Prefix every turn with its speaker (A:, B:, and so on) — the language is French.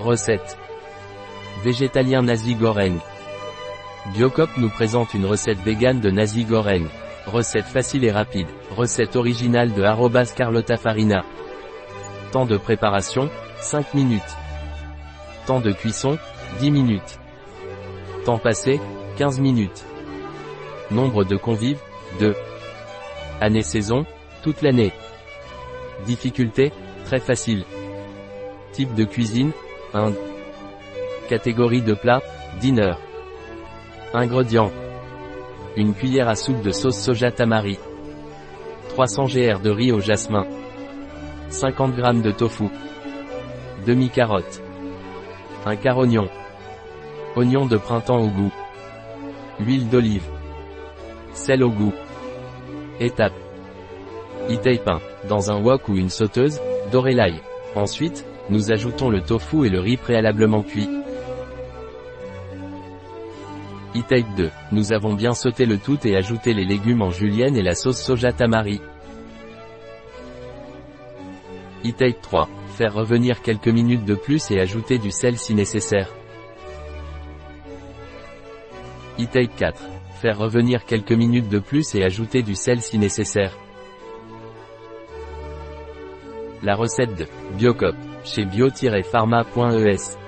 A: Recette. Végétalien nasi goreng. Biocop nous présente une recette végane de nasi goreng. Recette facile et rapide. Recette originale de arrobas Carlotta Farina. Temps de préparation, 5 minutes. Temps de cuisson, 10 minutes. Temps passé, 15 minutes. Nombre de convives, 2. Année-saison, toute l'année. Difficulté, très facile. Type de cuisine, Inde. Catégorie de plat, dinner. Ingrédients. Une cuillère à soupe de sauce soja tamari. 300 gr de riz au jasmin. 50 g de tofu. Demi-carotte. Un quart oignon. Oignon de printemps au goût. Huile d'olive. Sel au goût. Étape. Itei pain. Dans un wok ou une sauteuse, dorez l'ail. Ensuite, nous ajoutons le tofu et le riz préalablement cuit. E-Take 2. Nous avons bien sauté le tout et ajouté les légumes en julienne et la sauce soja tamari. E-Take 3. Faire revenir quelques minutes de plus et ajouter du sel si nécessaire. E-Take 4. Faire revenir quelques minutes de plus et ajouter du sel si nécessaire. La recette de Biocop chez bio-pharma.es